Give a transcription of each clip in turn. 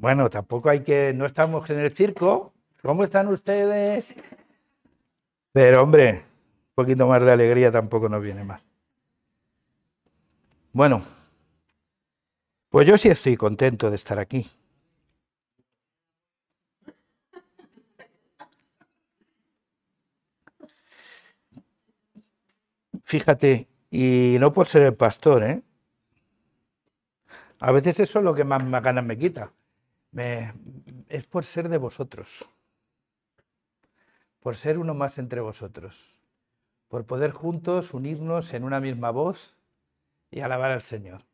Bueno, tampoco hay que, no estamos en el circo. ¿Cómo están ustedes? Pero hombre, un poquito más de alegría tampoco nos viene mal. Bueno, pues yo sí estoy contento de estar aquí. Fíjate, y no por ser el pastor, ¿eh? A veces eso es lo que más, ganas me quita. Es por ser de vosotros. Por ser uno más entre vosotros. Por poder juntos unirnos en una misma voz y alabar al Señor.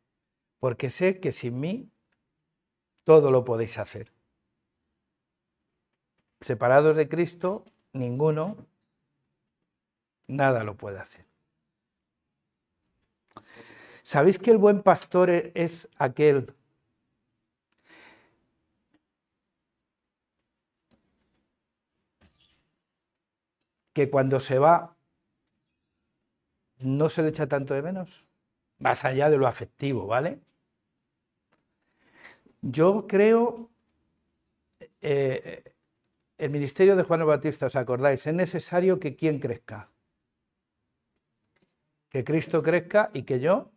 Porque sé que sin mí todo lo podéis hacer. Separados de Cristo, ninguno, nada lo puede hacer. ¿Sabéis que el buen pastor e-, es aquel que cuando se va no se le echa tanto de menos? Más allá de lo afectivo, ¿vale? Yo creo, eh, el ministerio de Juan el Bautista, ¿os acordáis? Es necesario que quien crezca. Que Cristo crezca y que yo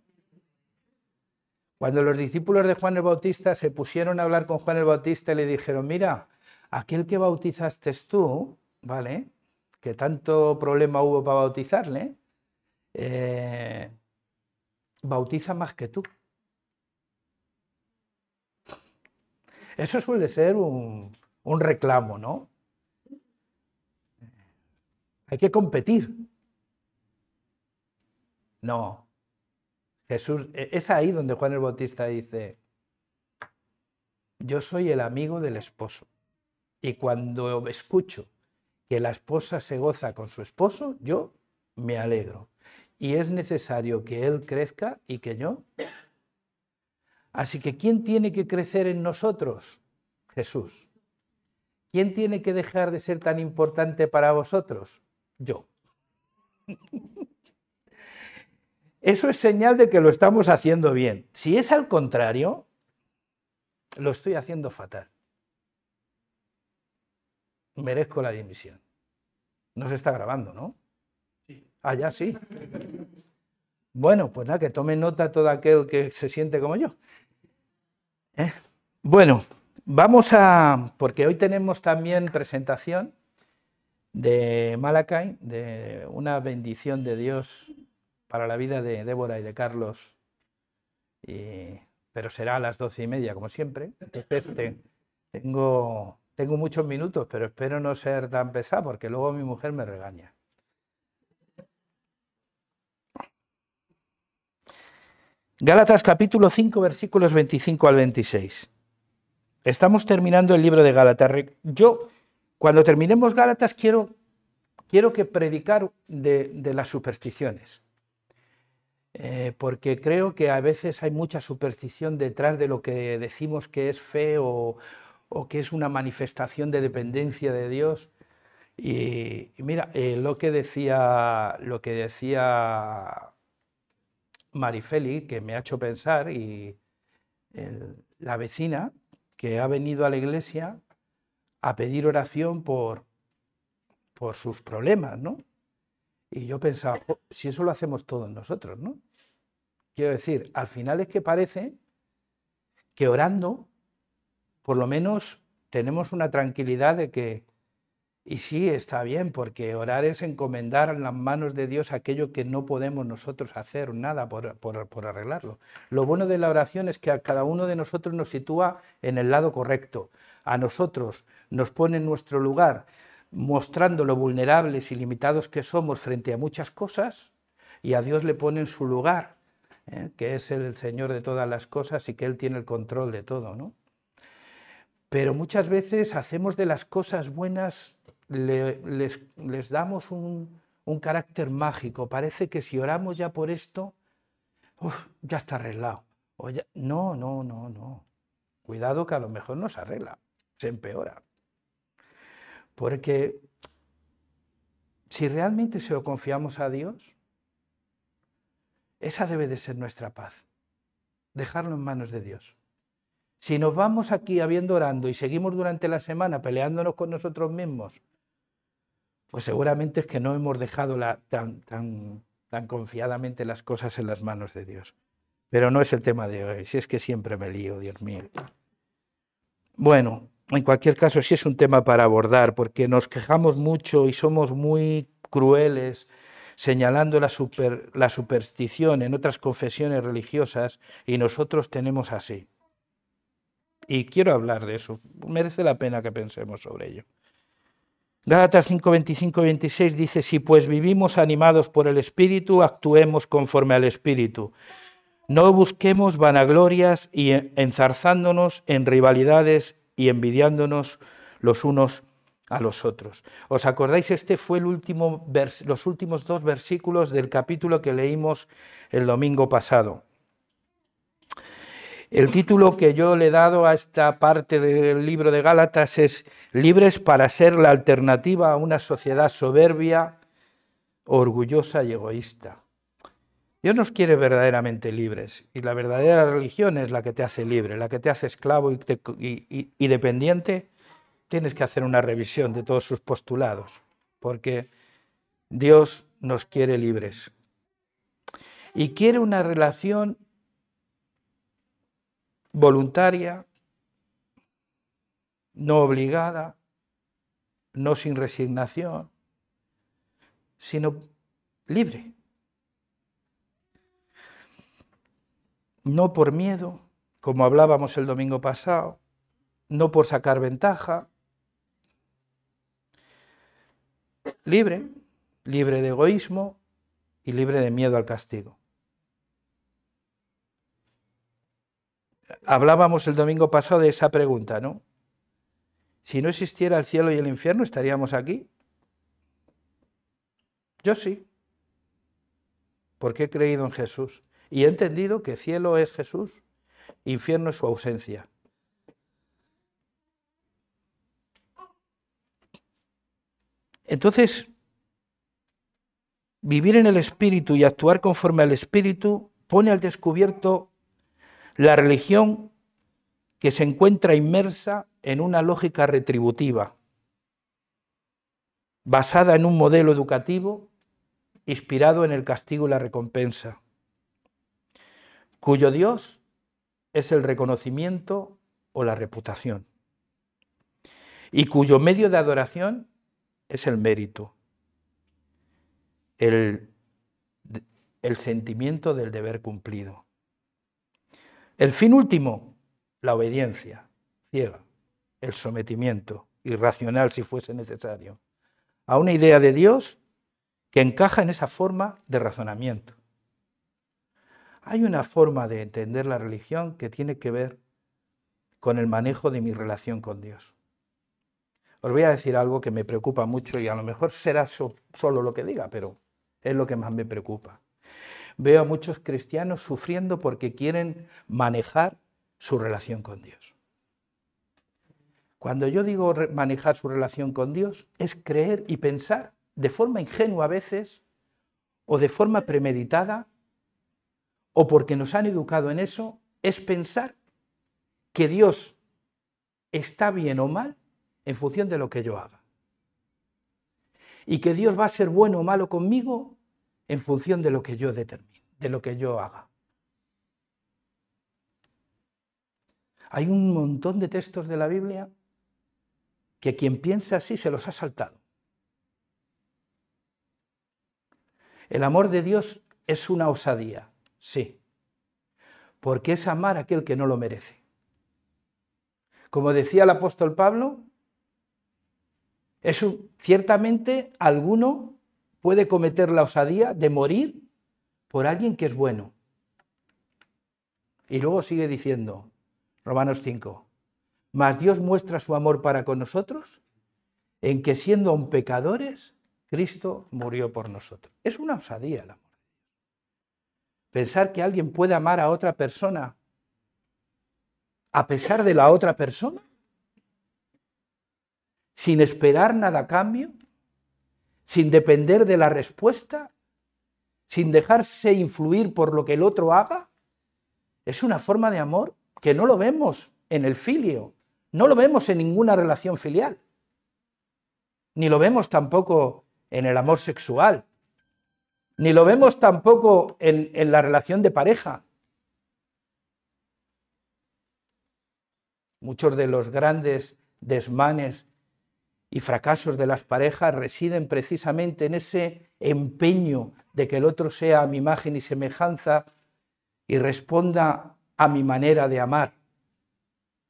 cuando los discípulos de Juan el Bautista se pusieron a hablar con Juan el Bautista y le dijeron, mira, aquel que bautizaste tú, ¿vale? Que tanto problema hubo para bautizarle, eh, bautiza más que tú. Eso suele ser un, un reclamo, ¿no? Hay que competir. No, Jesús, e, es ahí donde Juan el Bautista dice, yo soy el amigo del esposo. Y cuando escucho que la esposa se goza con su esposo, yo me alegro. Y es necesario que él crezca y que yo. Así que ¿quién tiene que crecer en nosotros? Jesús. ¿Quién tiene que dejar de ser tan importante para vosotros? Yo. Eso es señal de que lo estamos haciendo bien. Si es al contrario, lo estoy haciendo fatal. Merezco la dimisión. No se está grabando, ¿no? Sí. Ah, ya sí. Bueno, pues nada, que tome nota todo aquel que se siente como yo. ¿Eh? Bueno, vamos a, porque hoy tenemos también presentación de Malakai, de una bendición de Dios para la vida de Débora y de Carlos, pero será a las doce y media, como siempre. Entonces, tengo, tengo muchos minutos, pero espero no ser tan pesado, porque luego mi mujer me regaña. Gálatas capítulo 5, versículos 25 al 26. Estamos terminando el libro de Gálatas. Yo, cuando terminemos Gálatas, quiero, quiero que predicar de las supersticiones. Eh, porque creo que a veces hay mucha superstición detrás de lo que decimos que es fe o, que es una manifestación de dependencia de Dios. Y, mira, eh, lo que decía, lo que decía Marifeli, que me ha hecho pensar, y la vecina que ha venido a la iglesia a pedir oración por, por sus problemas, ¿no? Y yo pensaba, si eso lo hacemos todos nosotros, ¿no? Quiero decir, al final es que parece que orando, por lo menos tenemos una tranquilidad de que, y sí, está bien, porque orar es encomendar en las manos de Dios aquello que no podemos nosotros hacer nada por, por arreglarlo. Lo bueno de la oración es que a cada uno de nosotros nos sitúa en el lado correcto, a nosotros nos pone en nuestro lugar mostrando lo vulnerables y limitados que somos frente a muchas cosas, y a Dios le pone en su lugar, ¿eh? que es el Señor de todas las cosas y que Él tiene el control de todo. ¿no? Pero muchas veces hacemos de las cosas buenas, les, damos un, carácter mágico. Parece que si oramos ya por esto, ya está arreglado. No, no, no, no. Cuidado que a lo mejor no se arregla, se empeora. Porque si realmente se lo confiamos a Dios, esa debe de ser nuestra paz. Dejarlo en manos de Dios. Si nos vamos aquí habiendo orando y seguimos durante la semana peleándonos con nosotros mismos, pues seguramente es que no hemos dejado tan, tan, tan confiadamente las cosas en las manos de Dios. Pero no es el tema de hoy, si es que siempre me lío, Dios mío. Bueno, en cualquier caso sí es un tema para abordar, porque nos quejamos mucho y somos muy crueles señalando la, la superstición en otras confesiones religiosas y nosotros tenemos así. Y quiero hablar de eso, merece la pena que pensemos sobre ello. Gálatas 5, 25 y 26 dice, si pues vivimos animados por el Espíritu, actuemos conforme al Espíritu. No busquemos vanaglorias y enzarzándonos en rivalidades y envidiándonos los unos a los otros. ¿Os acordáis? Este fue el último los últimos dos versículos del capítulo que leímos el domingo pasado. El título que yo le he dado a esta parte del libro de Gálatas es Libres para ser la alternativa a una sociedad soberbia, orgullosa y egoísta. Dios nos quiere verdaderamente libres y la verdadera religión es la que te hace libre, la que te hace esclavo y, dependiente. Tienes que hacer una revisión de todos sus postulados, porque Dios nos quiere libres y quiere una relación voluntaria, no obligada, no sin resignación, sino libre. No por miedo, como hablábamos el domingo pasado, no por sacar ventaja, libre, libre de egoísmo y libre de miedo al castigo. Hablábamos el domingo pasado de esa pregunta, ¿no? Si no existiera el cielo y el infierno, ¿estaríamos aquí? Yo sí, porque he creído en Jesús y he entendido que cielo es Jesús, infierno es su ausencia. Entonces, vivir en el Espíritu y actuar conforme al Espíritu pone al descubierto la religión que se encuentra inmersa en una lógica retributiva, basada en un modelo educativo inspirado en el castigo y la recompensa, cuyo Dios es el reconocimiento o la reputación, y cuyo medio de adoración es el mérito, el, el sentimiento del deber cumplido. El fin último, la obediencia ciega, el sometimiento irracional si fuese necesario, a una idea de Dios que encaja en esa forma de razonamiento. Hay una forma de entender la religión que tiene que ver con el manejo de mi relación con Dios. Os voy a decir algo que me preocupa mucho y a lo mejor será solo lo que diga, pero es lo que más me preocupa. Veo a muchos cristianos sufriendo porque quieren manejar su relación con Dios. Cuando yo digo manejar su relación con Dios, es creer y pensar de forma ingenua a veces, o de forma premeditada, o porque nos han educado en eso, es pensar que Dios está bien o mal en función de lo que yo haga. Y que Dios va a ser bueno o malo conmigo en función de lo que yo determine de lo que yo haga. Hay un montón de textos de la Biblia que quien piensa así se los ha saltado. El amor de Dios es una osadía, sí, porque es amar a aquel que no lo merece. Como decía el apóstol Pablo, eso ciertamente alguno puede cometer la osadía de morir por alguien que es bueno. Y luego sigue diciendo, Romanos 5, mas Dios muestra su amor para con nosotros en que siendo aún pecadores, Cristo murió por nosotros. Es una osadía el amor. Pensar que alguien puede amar a otra persona a pesar de la otra persona, sin esperar nada a cambio, sin depender de la respuesta, sin dejarse influir por lo que el otro haga, es una forma de amor que no lo vemos en el filio, no lo vemos en ninguna relación filial, ni lo vemos tampoco en el amor sexual, ni lo vemos tampoco en, en la relación de pareja. Muchos de los grandes desmanes y fracasos de las parejas residen precisamente en ese empeño de que el otro sea a mi imagen y semejanza y responda a mi manera de amar,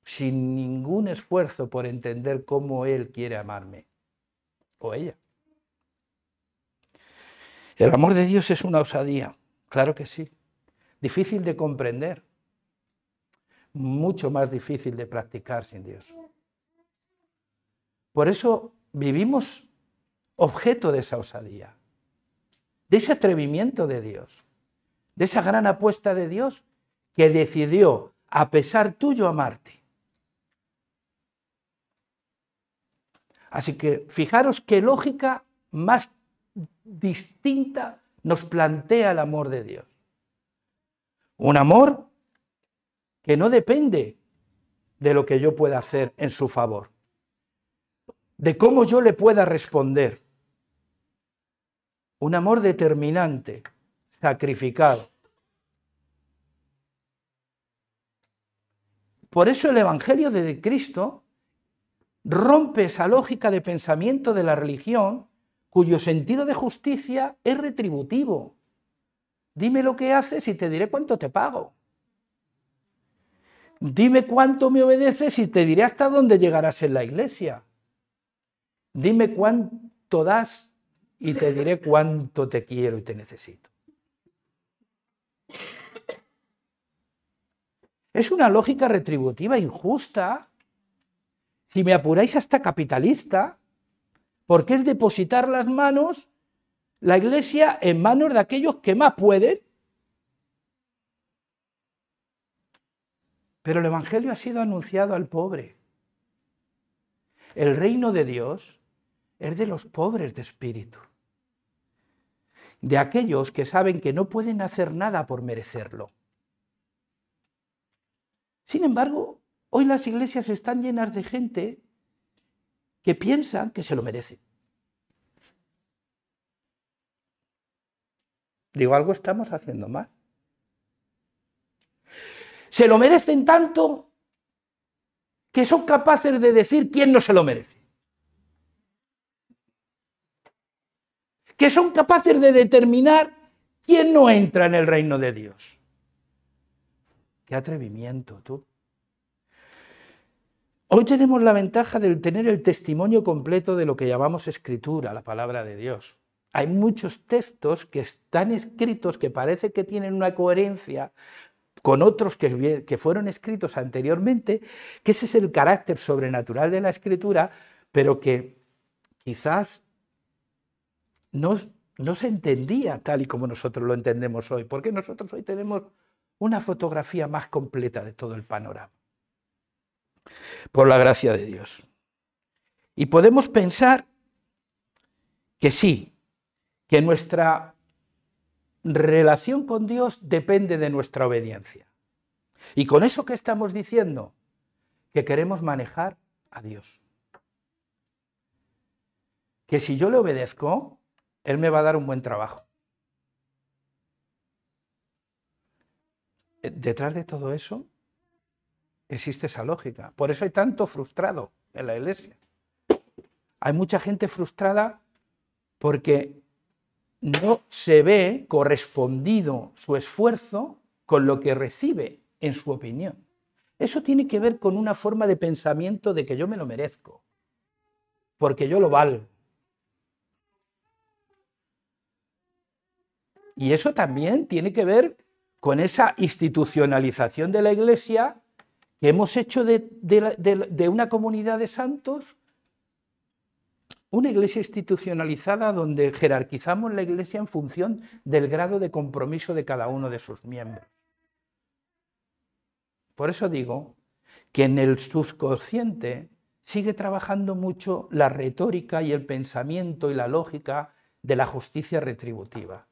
sin ningún esfuerzo por entender cómo él quiere amarme o ella. El amor de Dios es una osadía, claro que sí, difícil de comprender, mucho más difícil de practicar sin Dios. Por eso vivimos objeto de esa osadía, de ese atrevimiento de Dios, de esa gran apuesta de Dios que decidió, a pesar tuyo, amarte. Así que fijaros qué lógica más distinta nos plantea el amor de Dios. Un amor que no depende de lo que yo pueda hacer en su favor, de cómo yo le pueda responder. Un amor determinante, sacrificado. Por eso el Evangelio de Cristo rompe esa lógica de pensamiento de la religión cuyo sentido de justicia es retributivo. Dime lo que haces y te diré cuánto te pago. Dime cuánto me obedeces y te diré hasta dónde llegarás en la iglesia. Dime cuánto das y te diré cuánto te quiero y te necesito. Es una lógica retributiva injusta. Si me apuráis hasta capitalista, porque es depositar las manos, la iglesia, en manos de aquellos que más pueden. Pero el Evangelio ha sido anunciado al pobre. El reino de Dios es de los pobres de espíritu, de aquellos que saben que no pueden hacer nada por merecerlo. Sin embargo, hoy las iglesias están llenas de gente que piensan que se lo merecen. Digo, algo estamos haciendo mal. Se lo merecen tanto que son capaces de decir quién no se lo merece. Que son capaces de determinar quién no entra en el reino de Dios. Qué atrevimiento tú. Hoy tenemos la ventaja de tener el testimonio completo de lo que llamamos escritura, la palabra de Dios. Hay muchos textos que están escritos que parece que tienen una coherencia con otros que, que, fueron escritos anteriormente, que ese es el carácter sobrenatural de la escritura, pero que quizás no, no se entendía tal y como nosotros lo entendemos hoy, porque nosotros hoy tenemos una fotografía más completa de todo el panorama por la gracia de Dios. Y podemos pensar que sí, que nuestra relación con Dios depende de nuestra obediencia. Y con eso que estamos diciendo, que queremos manejar a Dios. Que si yo le obedezco, Él me va a dar un buen trabajo. Detrás de todo eso existe esa lógica. Por eso hay tanto frustrado en la iglesia. Hay mucha gente frustrada porque no se ve correspondido su esfuerzo con lo que recibe en su opinión. Eso tiene que ver con una forma de pensamiento de que yo me lo merezco, porque yo lo valgo. Y eso también tiene que ver con esa institucionalización de la Iglesia que hemos hecho de, una comunidad de santos una iglesia institucionalizada donde jerarquizamos la iglesia en función del grado de compromiso de cada uno de sus miembros. Por eso digo que en el subconsciente sigue trabajando mucho la retórica y el pensamiento y la lógica de la justicia retributiva.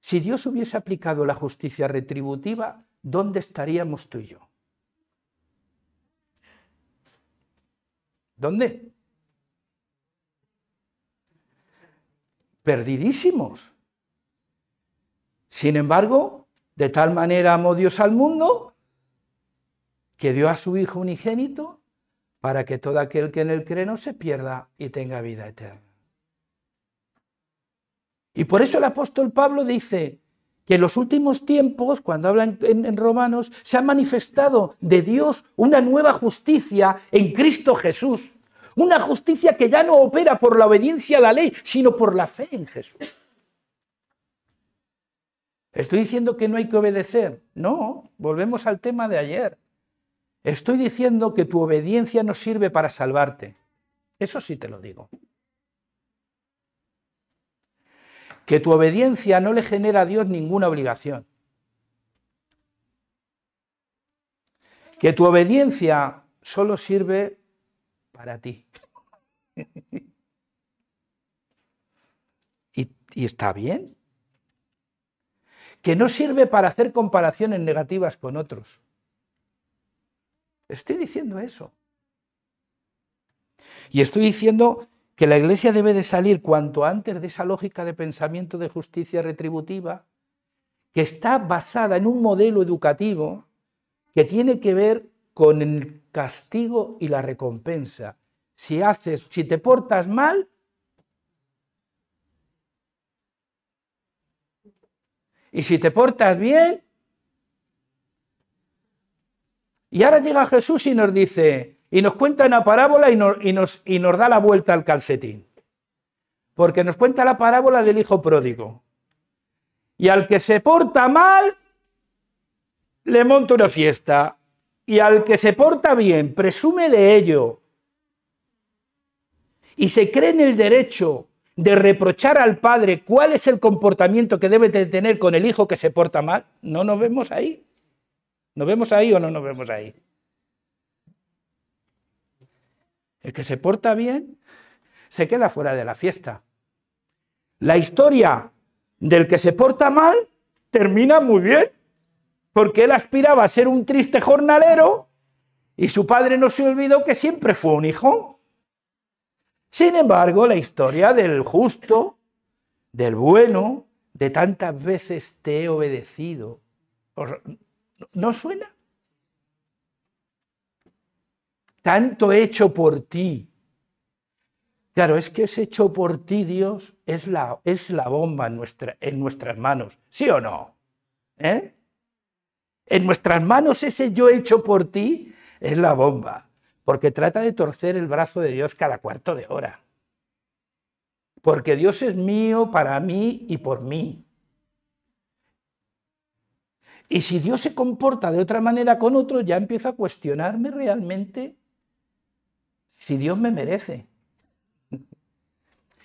Si Dios hubiese aplicado la justicia retributiva, ¿dónde estaríamos tú y yo? ¿Dónde? Perdidísimos. Sin embargo, de tal manera amó Dios al mundo que dio a su Hijo unigénito para que todo aquel que en él cree no se pierda y tenga vida eterna. Y por eso el apóstol Pablo dice que en los últimos tiempos, cuando habla en, Romanos, se ha manifestado de Dios una nueva justicia en Cristo Jesús. Una justicia que ya no opera por la obediencia a la ley, sino por la fe en Jesús. ¿Estoy diciendo que no hay que obedecer? No, volvemos al tema de ayer. Estoy diciendo que tu obediencia no sirve para salvarte. Eso sí te lo digo. Que tu obediencia no le genera a Dios ninguna obligación. Que tu obediencia solo sirve para ti. y, está bien. Que no sirve para hacer comparaciones negativas con otros. Estoy diciendo eso. Y estoy diciendo que la Iglesia debe de salir cuanto antes de esa lógica de pensamiento de justicia retributiva, que está basada en un modelo educativo que tiene que ver con el castigo y la recompensa. Si haces, si te portas mal, y si te portas bien, Y ahora llega Jesús y nos dice, y nos cuenta una parábola y nos, y nos, y nos da la vuelta al calcetín. Porque nos cuenta la parábola del hijo pródigo. Y al que se porta mal, le monta una fiesta. Y al que se porta bien, presume de ello. Y se cree en el derecho de reprochar al padre cuál es el comportamiento que debe de tener con el hijo que se porta mal. No nos vemos ahí. ¿Nos vemos ahí o no nos vemos ahí? El que se porta bien se queda fuera de la fiesta. La historia del que se porta mal termina muy bien, porque él aspiraba a ser un triste jornalero y su padre no se olvidó que siempre fue un hijo. Sin embargo, la historia del justo, del bueno, de tantas veces te he obedecido, ¿No suena? Tanto hecho por ti. Claro, es que ese hecho por ti, Dios, es la, es la bomba en, nuestra, en nuestras manos. ¿Sí o no? ¿Eh? En nuestras manos ese yo hecho por ti es la bomba, porque trata de torcer el brazo de Dios cada cuarto de hora. Porque Dios es mío para mí y por mí. Y si Dios se comporta de otra manera con otros, ya empiezo a cuestionarme realmente si Dios me merece.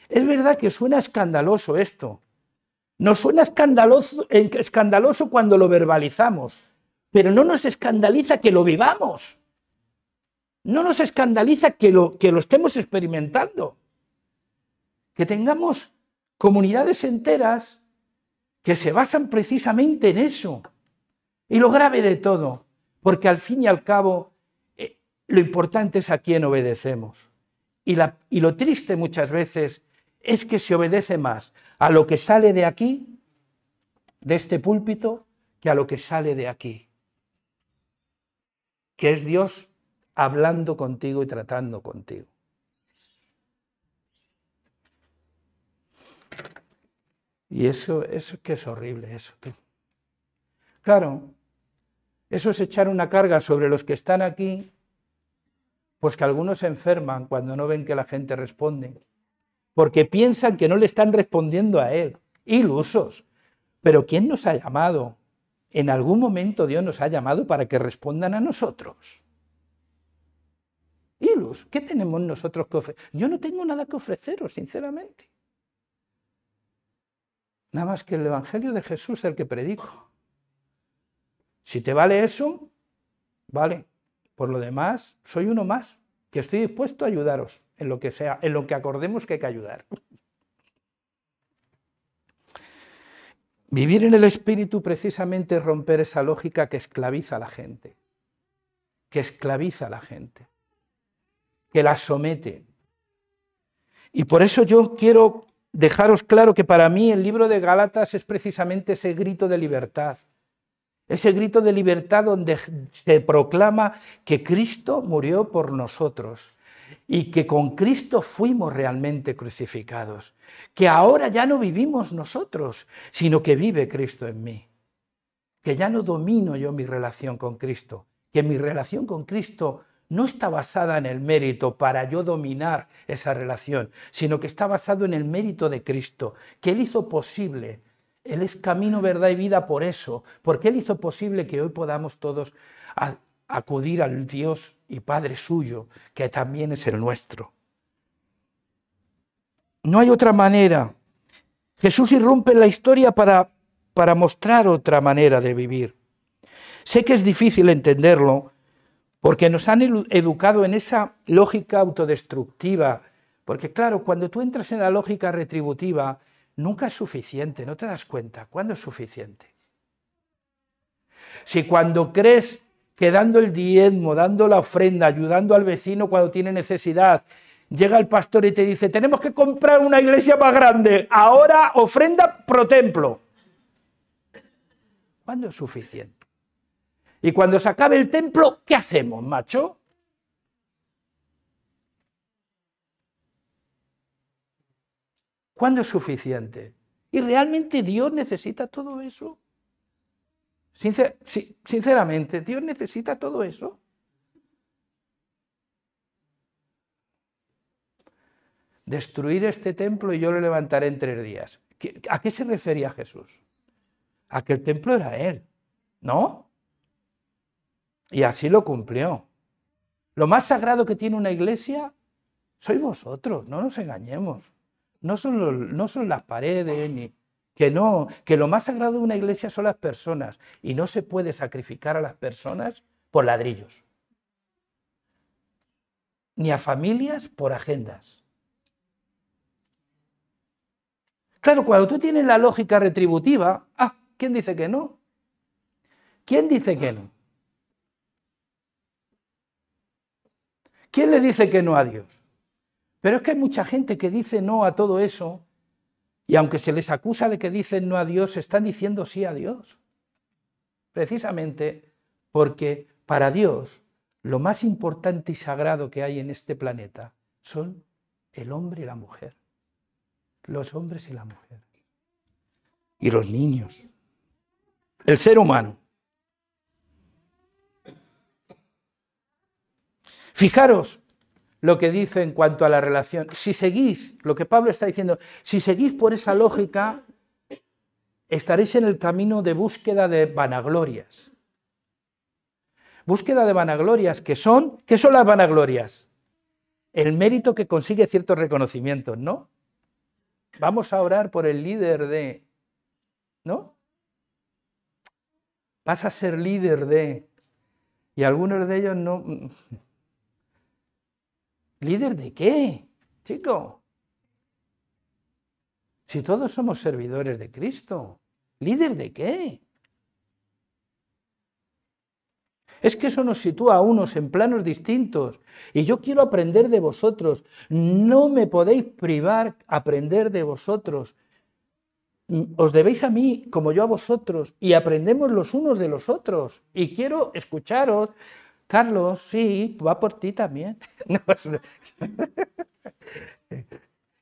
Es verdad que suena escandaloso esto. Nos suena escandaloso, cuando lo verbalizamos, pero no nos escandaliza que lo vivamos. No nos escandaliza que lo, que lo estemos experimentando. Que tengamos comunidades enteras que se basan precisamente en eso, y lo grave de todo, porque al fin y al cabo lo importante es a quién obedecemos. Y, lo triste muchas veces es que se obedece más a lo que sale de aquí, de este púlpito, que a lo que sale de aquí. Que es Dios hablando contigo y tratando contigo. Y eso, eso que es horrible, eso. Claro, eso es echar una carga sobre los que están aquí, pues que algunos se enferman cuando no ven que la gente responde, porque piensan que no le están respondiendo a Él. Ilusos. Pero ¿quién nos ha llamado? En algún momento Dios nos ha llamado para que respondan a nosotros. Ilus, ¿qué tenemos nosotros que ofrecer? Yo no tengo nada que ofreceros, sinceramente. Nada más que el Evangelio de Jesús, el que predico. Si te vale eso, vale. Por lo demás, soy uno más, que estoy dispuesto a ayudaros en lo que sea, en lo que acordemos que hay que ayudar. Vivir en el espíritu precisamente es romper esa lógica que esclaviza a la gente, que esclaviza a la gente, que las somete. Y por eso yo quiero dejaros claro que para mí el libro de Gálatas es precisamente ese grito de libertad. Ese grito de libertad donde se proclama que Cristo murió por nosotros y que con Cristo fuimos realmente crucificados, que ahora ya no vivimos nosotros, sino que vive Cristo en mí, que ya no domino yo mi relación con Cristo, que mi relación con Cristo no está basada en el mérito para yo dominar esa relación, sino que está basado en el mérito de Cristo, que Él hizo posible. Él es camino, verdad y vida por eso, porque Él hizo posible que hoy podamos todos acudir al Dios y Padre suyo, que también es el nuestro. No hay otra manera. Jesús irrumpe en la historia para, para mostrar otra manera de vivir. Sé que es difícil entenderlo, porque nos han educado en esa lógica autodestructiva. Porque claro, cuando tú entras en la lógica retributiva, nunca es suficiente, no te das cuenta. ¿Cuándo es suficiente? Si cuando crees que dando el diezmo, dando la ofrenda, ayudando al vecino cuando tiene necesidad, llega el pastor y te dice, tenemos que comprar una iglesia más grande, ahora ofrenda pro templo. ¿Cuándo es suficiente? Y cuando se acabe el templo, ¿qué hacemos, macho? ¿Cuándo es suficiente? ¿Y realmente Dios necesita todo eso? sinceramente, ¿Dios necesita todo eso? Destruir este templo y yo lo levantaré en tres días. ¿A qué se refería Jesús? A que el templo era Él, ¿no? Y así lo cumplió. Lo más sagrado que tiene una iglesia sois vosotros, no nos engañemos. No son, no son las paredes, ni, que no, que lo más sagrado de una iglesia son las personas y no se puede sacrificar a las personas por ladrillos, ni a familias por agendas. Claro, cuando tú tienes la lógica retributiva, ah, ¿quién dice que no? ¿Quién dice que no? ¿Quién le dice que no a Dios? Pero es que hay mucha gente que dice no a todo eso y aunque se les acusa de que dicen no a Dios, están diciendo sí a Dios. Precisamente porque para Dios lo más importante y sagrado que hay en este planeta son el hombre y la mujer. Los hombres y la mujer. Y los niños. El ser humano. Fijaros lo que dice en cuanto a la relación. Si seguís, lo que Pablo está diciendo, si seguís por esa lógica, estaréis en el camino de búsqueda de vanaglorias. Búsqueda de vanaglorias que son, ¿qué son las vanaglorias? El mérito que consigue ciertos reconocimientos, ¿no? Vamos a orar por el líder de, ¿no? Vas a ser líder de, y algunos de ellos no, ¿Líder de qué, chico? Si todos somos servidores de Cristo, ¿líder de qué? Es que eso nos sitúa a unos en planos distintos. Y yo quiero aprender de vosotros. No me podéis privar aprender de vosotros. Os debéis a mí como yo a vosotros. Y aprendemos los unos de los otros. Y quiero escucharos Carlos, sí, va por ti también.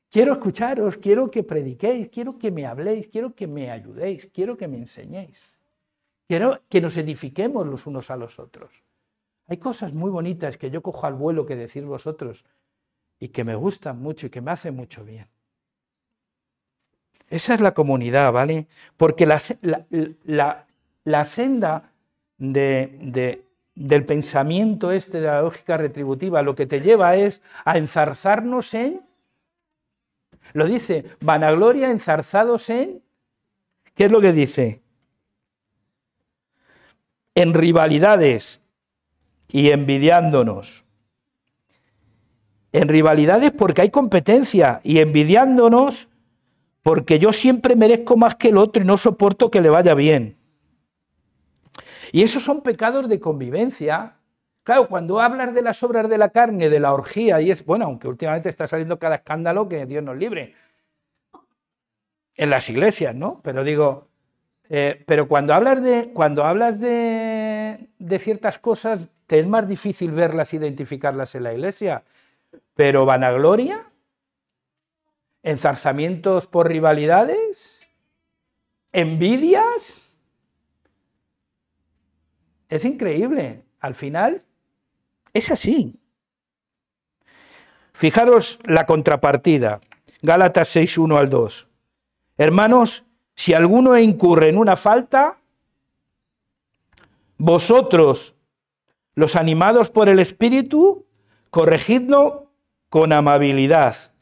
quiero escucharos, quiero que prediquéis, quiero que me habléis, quiero que me ayudéis, quiero que me enseñéis. Quiero que nos edifiquemos los unos a los otros. Hay cosas muy bonitas que yo cojo al vuelo que decís vosotros y que me gustan mucho y que me hacen mucho bien. Esa es la comunidad, ¿vale? Porque la, la, senda de, del pensamiento este de la lógica retributiva, lo que te lleva es a enzarzarnos en, lo dice, vanagloria, enzarzados en, ¿qué es lo que dice? En rivalidades y envidiándonos. En rivalidades porque hay competencia y envidiándonos porque yo siempre merezco más que el otro y no soporto que le vaya bien. Y esos son pecados de convivencia Claro, cuando hablas de las obras de la carne, de la orgía, y es, bueno, aunque últimamente está saliendo cada escándalo que Dios nos libre, en las iglesias, ¿no? Pero digo, eh, pero cuando hablas, de, cuando hablas de, de ciertas cosas, te es más difícil verlas, identificarlas en la iglesia. Pero vanagloria, enzarzamientos por rivalidades, envidias. Es increíble. Al final, es así. Fijaros la contrapartida. Gálatas 6, 1 al 2. Hermanos, si alguno incurre en una falta, vosotros, los animados por el Espíritu, corregidlo con amabilidad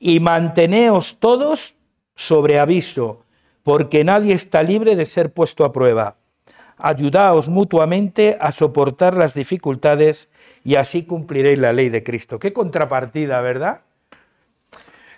y manteneos todos sobre aviso, porque nadie está libre de ser puesto a prueba. Ayudaos mutuamente a soportar las dificultades y así cumpliréis la ley de Cristo. Qué contrapartida, ¿verdad?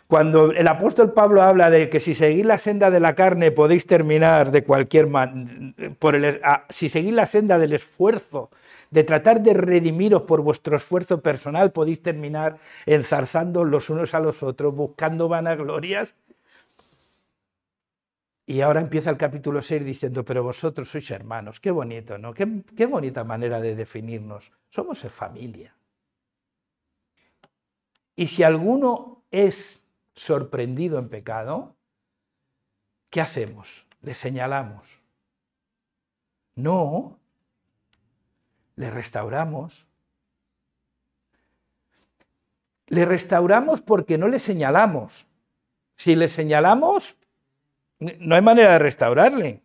Cuando el apóstol Pablo habla de que si seguís la senda de la carne podéis terminar de cualquier manera, si seguís la senda del esfuerzo, de tratar de redimiros por vuestro esfuerzo personal, podéis terminar enzarzando los unos a los otros, buscando vanaglorias. Y ahora empieza el capítulo 6 diciendo, pero vosotros sois hermanos, qué bonito, ¿no? Qué, qué bonita manera de definirnos. Somos familia. Y si alguno es sorprendido en pecado, ¿qué hacemos? Le señalamos. No, le restauramos. Le restauramos porque no le señalamos. Si le señalamos, no hay manera de restaurarle.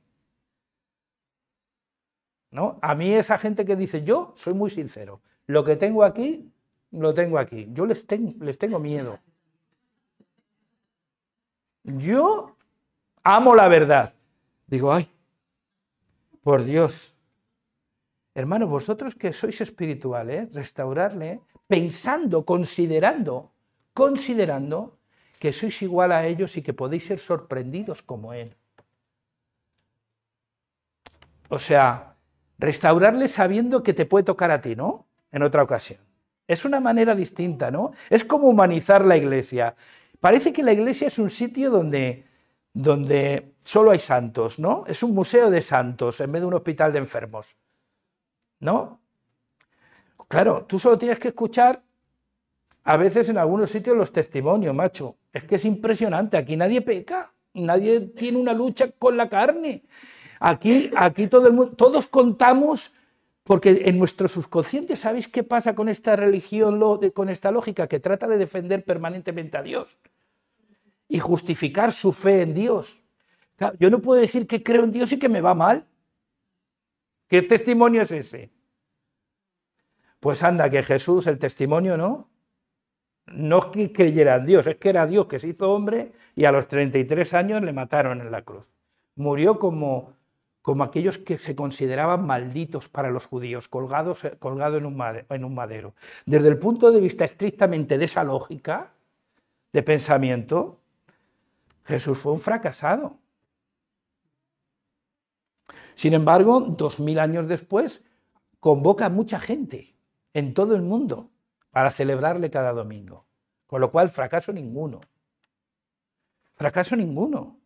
¿No? A mí esa gente que dice, yo soy muy sincero, lo que tengo aquí, lo tengo aquí. Yo les, tengo miedo. Yo amo la verdad. Digo, ay, por Dios. Hermanos, vosotros que sois espirituales, restaurarle, pensando, considerando, considerando que sois igual a ellos y que podéis ser sorprendidos como Él. O sea, restaurarle sabiendo que te puede tocar a ti, ¿no? En otra ocasión. Es una manera distinta, ¿no? Es como humanizar la iglesia. Parece que la iglesia es un sitio donde, donde solo hay santos, ¿no? Es un museo de santos en vez de un hospital de enfermos, ¿no? Claro, tú solo tienes que escuchar a veces en algunos sitios los testimonios, macho. Es que es impresionante, aquí nadie peca, nadie tiene una lucha con la carne. Aquí, aquí todo el mundo, todos contamos porque en nuestro subconsciente, ¿sabéis qué pasa con esta religión, con esta lógica que trata de defender permanentemente a Dios? y justificar su fe en Dios. Yo no puedo decir que creo en Dios y que me va mal. ¿Qué testimonio es ese? Pues anda, que Jesús, el testimonio no. No es que creyera en Dios, es que era Dios que se hizo hombre y a los 33 años le mataron en la cruz. Murió como, como aquellos que se consideraban malditos para los judíos, colgados, colgado en un, en un madero. Desde el punto de vista estrictamente de esa lógica de pensamiento, Jesús fue un fracasado. Sin embargo, dos mil años después, convoca a mucha gente en todo el mundo para celebrarle cada domingo. Con lo cual, fracaso ninguno. Fracaso ninguno.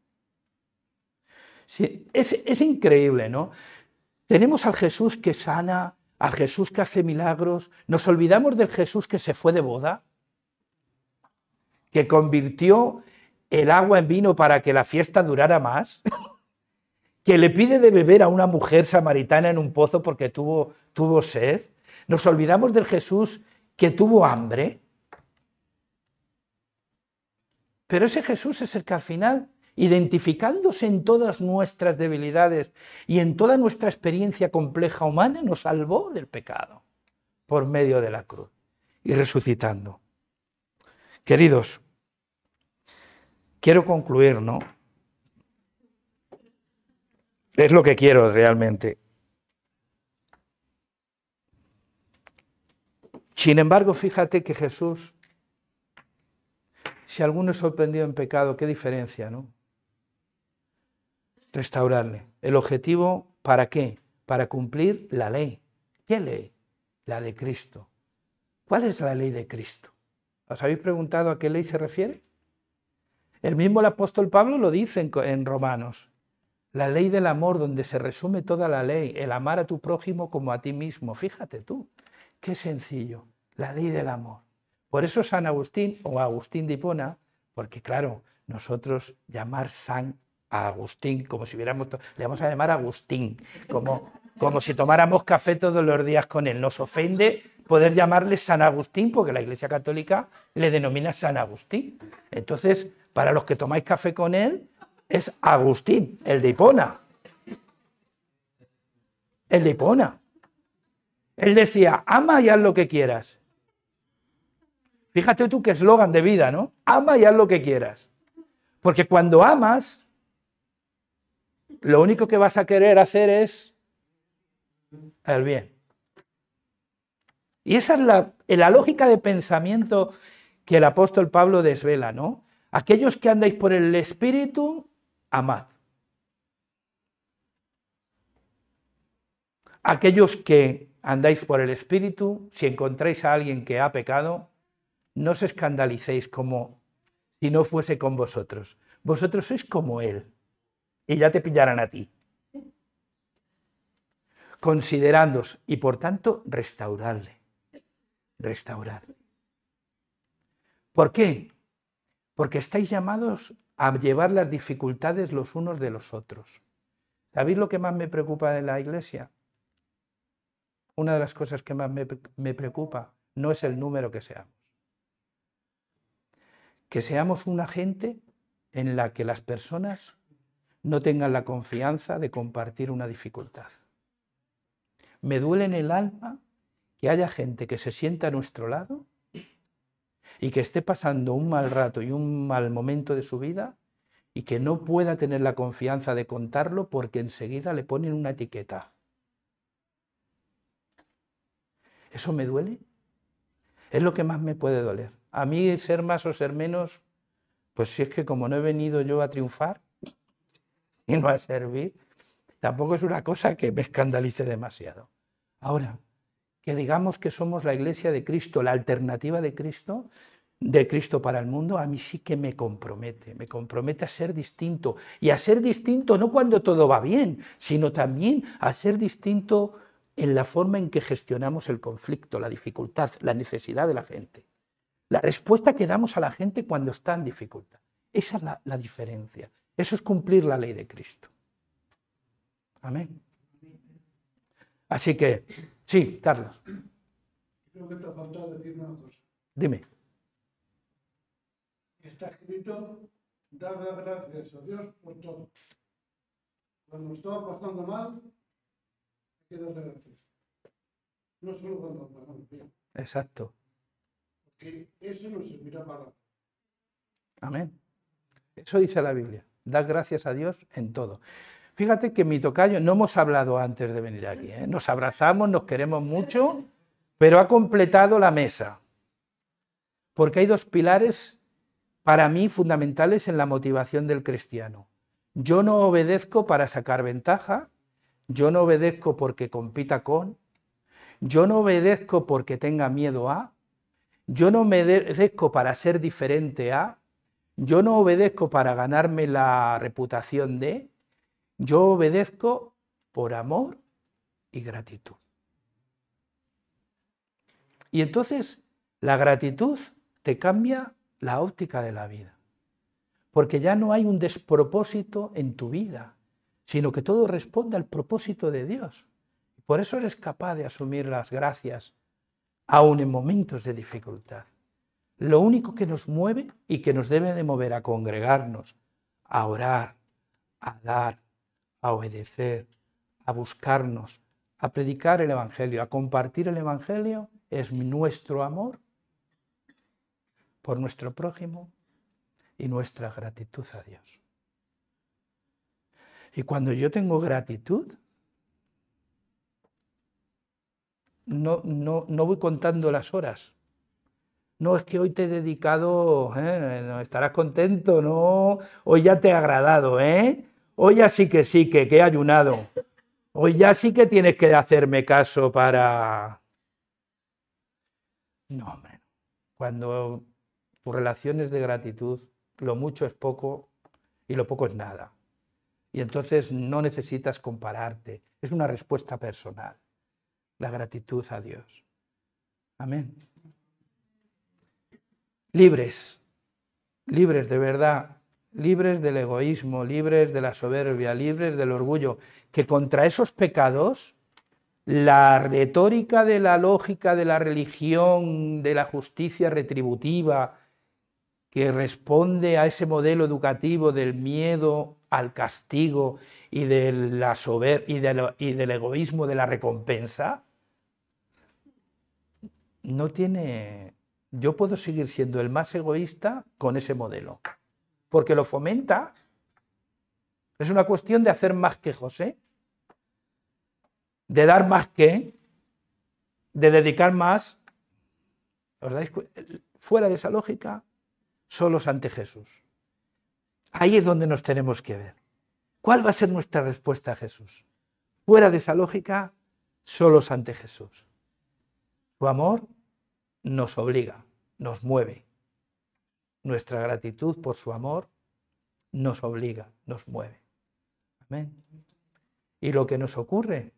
es, es increíble, ¿no? Tenemos al Jesús que sana, al Jesús que hace milagros. Nos olvidamos del Jesús que se fue de boda, que convirtió el agua en vino para que la fiesta durara más, que le pide de beber a una mujer samaritana en un pozo porque tuvo, tuvo sed. Nos olvidamos del Jesús que tuvo hambre. Pero ese Jesús es el que al final, identificándose en todas nuestras debilidades y en toda nuestra experiencia compleja humana, nos salvó del pecado por medio de la cruz y resucitando. Queridos, quiero concluir, ¿no? Es lo que quiero realmente. Sin embargo, fíjate que Jesús, si alguno es sorprendido en pecado, qué diferencia, ¿no? Restaurarle. El objetivo, ¿para qué? Para cumplir la ley. ¿Qué ley? la de Cristo. ¿Cuál es la ley de Cristo? ¿Os habéis preguntado a qué ley se refiere? El mismo el apóstol Pablo lo dice en, Romanos. La ley del amor, donde se resume toda la ley, el amar a tu prójimo como a ti mismo. Fíjate tú, qué sencillo, la ley del amor. Por eso San Agustín o Agustín de Hipona, porque claro, nosotros llamar San a Agustín, como si hubiéramos, le vamos a llamar Agustín, como, como si tomáramos café todos los días con él. Nos ofende poder llamarle San Agustín, porque la Iglesia Católica le denomina San Agustín. Entonces, para los que tomáis café con él, es Agustín, el de Hipona. El de Hipona. Él decía, ama y haz lo que quieras. Fíjate tú qué eslogan de vida, ¿no? Ama y haz lo que quieras. Porque cuando amas, lo único que vas a querer hacer es el bien. Y esa es la, lógica de pensamiento que el apóstol Pablo desvela, ¿no? Aquellos que andáis por el Espíritu, amad. Aquellos que andáis por el Espíritu, si encontráis a alguien que ha pecado, no os escandalicéis como si no fuese con vosotros. Vosotros sois como Él y ya te pillarán a ti. Considerándos y por tanto restaurarle. Restaurarle. ¿Por qué? Porque estáis llamados a llevar las dificultades los unos de los otros. ¿Sabéis lo que más me preocupa de la iglesia? Una de las cosas que más me, preocupa no es el número que seamos. Que seamos una gente en la que las personas no tengan la confianza de compartir una dificultad. Me duele en el alma que haya gente que se sienta a nuestro lado y que esté pasando un mal rato y un mal momento de su vida y que no pueda tener la confianza de contarlo porque enseguida le ponen una etiqueta. ¿Eso me duele? Es lo que más me puede doler. A mí ser más o ser menos, pues si es que como no he venido yo a triunfar, y no a servir, tampoco es una cosa que me escandalice demasiado. Ahora, que digamos que somos la iglesia de Cristo, la alternativa de Cristo, de Cristo para el mundo, a mí sí que me compromete, me compromete a ser distinto. Y a ser distinto no cuando todo va bien, sino también a ser distinto en la forma en que gestionamos el conflicto, la dificultad, la necesidad de la gente. La respuesta que damos a la gente cuando está en dificultad. Esa es la, la diferencia. Eso es cumplir la ley de Cristo. Amén. Así que, sí, Carlos. Creo que te ha faltado decir una cosa. Dime. Está escrito, dar gracias a Dios por todo. Cuando estaba pasando mal, No solo cuando bien. Exacto. Porque eso nos servirá para. Amén. Eso dice la Biblia. Dar gracias a Dios en todo. Fíjate que mi tocayo, no hemos hablado antes de venir aquí, ¿eh? nos abrazamos, nos queremos mucho, pero ha completado la mesa. Porque hay dos pilares para mí fundamentales en la motivación del cristiano. Yo no obedezco para sacar ventaja, yo no obedezco porque compita con, yo no obedezco porque tenga miedo a, yo no obedezco para ser diferente a, yo no obedezco para ganarme la reputación de, yo obedezco por amor y gratitud. Y entonces la gratitud te cambia la óptica de la vida, porque ya no hay un despropósito en tu vida, sino que todo responde al propósito de Dios. Por eso eres capaz de asumir las gracias, aun en momentos de dificultad. Lo único que nos mueve y que nos debe de mover a congregarnos, a orar, a dar, a obedecer, a buscarnos, a predicar el Evangelio, a compartir el Evangelio, es nuestro amor por nuestro prójimo y nuestra gratitud a Dios. Y cuando yo tengo gratitud, no, no, no voy contando las horas, no es que hoy te he dedicado, ¿eh? estarás contento, no, hoy ya te ha agradado, ¿eh? Hoy ya sí que sí, que, que he ayunado. Hoy ya sí que tienes que hacerme caso para... No, hombre. Cuando tu relación es de gratitud, lo mucho es poco y lo poco es nada. Y entonces no necesitas compararte. Es una respuesta personal. La gratitud a Dios. Amén. Libres, libres de verdad, libres del egoísmo, libres de la soberbia, libres del orgullo, que contra esos pecados la retórica de la lógica de la religión, de la justicia retributiva, que responde a ese modelo educativo del miedo al castigo y, de la sober y, y del egoísmo de la recompensa, no tiene... Yo puedo seguir siendo el más egoísta con ese modelo, porque lo fomenta. Es una cuestión de hacer más que José, de dar más que, de dedicar más. ¿Os dais Fuera de esa lógica, solos ante Jesús. Ahí es donde nos tenemos que ver. ¿Cuál va a ser nuestra respuesta a Jesús? Fuera de esa lógica, solos ante Jesús. Su amor nos obliga, nos mueve. Nuestra gratitud por su amor nos obliga, nos mueve. Amén. Y lo que nos ocurre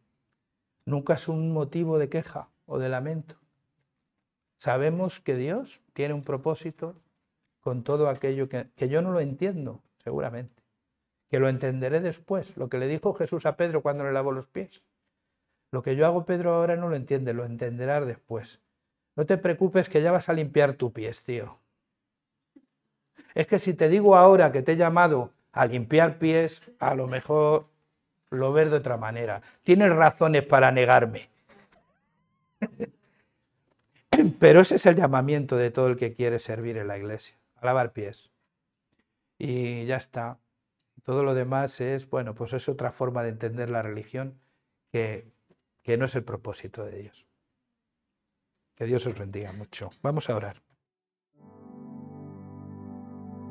nunca es un motivo de queja o de lamento. Sabemos que Dios tiene un propósito con todo aquello que, yo no lo entiendo, seguramente, que lo entenderé después, lo que le dijo Jesús a Pedro cuando le lavó los pies. Lo que yo hago Pedro ahora no lo entiende, lo entenderás después. No te preocupes que ya vas a limpiar tu pies, tío. Es que si te digo ahora que te he llamado a limpiar pies, a lo mejor lo ves de otra manera. Tienes razones para negarme. Pero ese es el llamamiento de todo el que quiere servir en la iglesia a lavar pies. Y ya está. Todo lo demás es, bueno, pues es otra forma de entender la religión que, que no es el propósito de Dios. Que Dios os bendiga mucho. Vamos a orar.